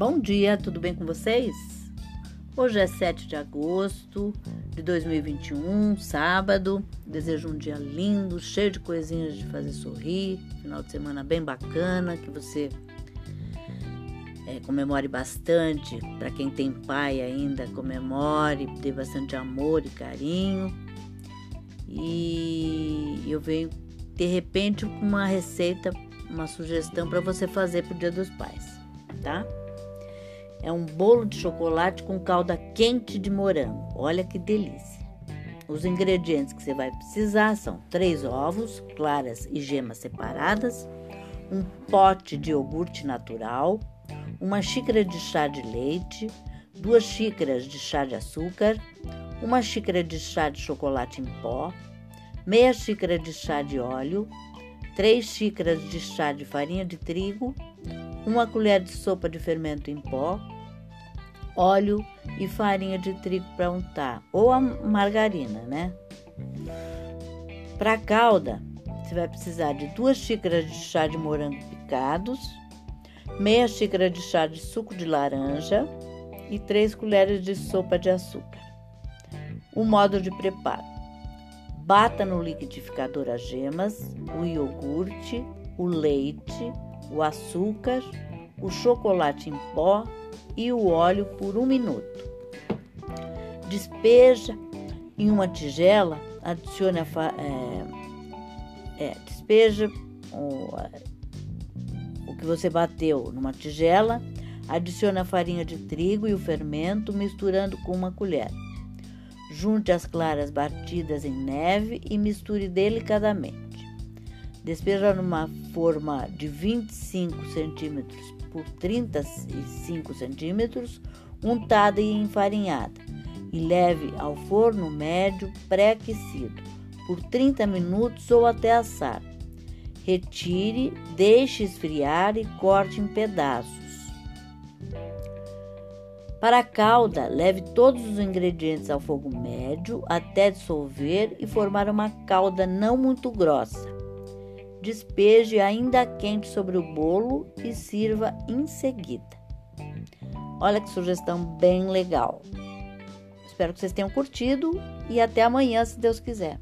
Bom dia, tudo bem com vocês? Hoje é 7 de agosto de 2021, sábado. Desejo um dia lindo, cheio de coisinhas de fazer sorrir. Final de semana bem bacana, que você é, comemore bastante. Para quem tem pai ainda, comemore, dê bastante amor e carinho. E eu venho de repente com uma receita, uma sugestão para você fazer para o Dia dos Pais, tá? É um bolo de chocolate com calda quente de morango. Olha que delícia. Os ingredientes que você vai precisar são três ovos, claras e gemas separadas, um pote de iogurte natural, uma xícara de chá de leite, duas xícaras de chá de açúcar, uma xícara de chá de chocolate em pó, meia xícara de chá de óleo, três xícaras de chá de farinha de trigo, uma colher de sopa de fermento em pó, óleo e farinha de trigo para untar, ou a margarina, né? Para calda, você vai precisar de duas xícaras de chá de morango picados, meia xícara de chá de suco de laranja e três colheres de sopa de açúcar. O modo de preparo: bata no liquidificador as gemas, o iogurte, o leite, o açúcar, o chocolate em pó e o óleo por um minuto. Despeja em uma tigela, adicione a é, é, despeja o, o que você bateu numa tigela, adicione a farinha de trigo e o fermento, misturando com uma colher. Junte as claras batidas em neve e misture delicadamente. Despeja numa forma de 25 centímetros por 35 centímetros, untada e enfarinhada, e leve ao forno médio pré-aquecido por 30 minutos ou até assar. Retire, deixe esfriar e corte em pedaços. Para a calda, leve todos os ingredientes ao fogo médio até dissolver e formar uma calda não muito grossa. Despeje ainda quente sobre o bolo e sirva em seguida. Olha que sugestão bem legal. Espero que vocês tenham curtido e até amanhã, se Deus quiser.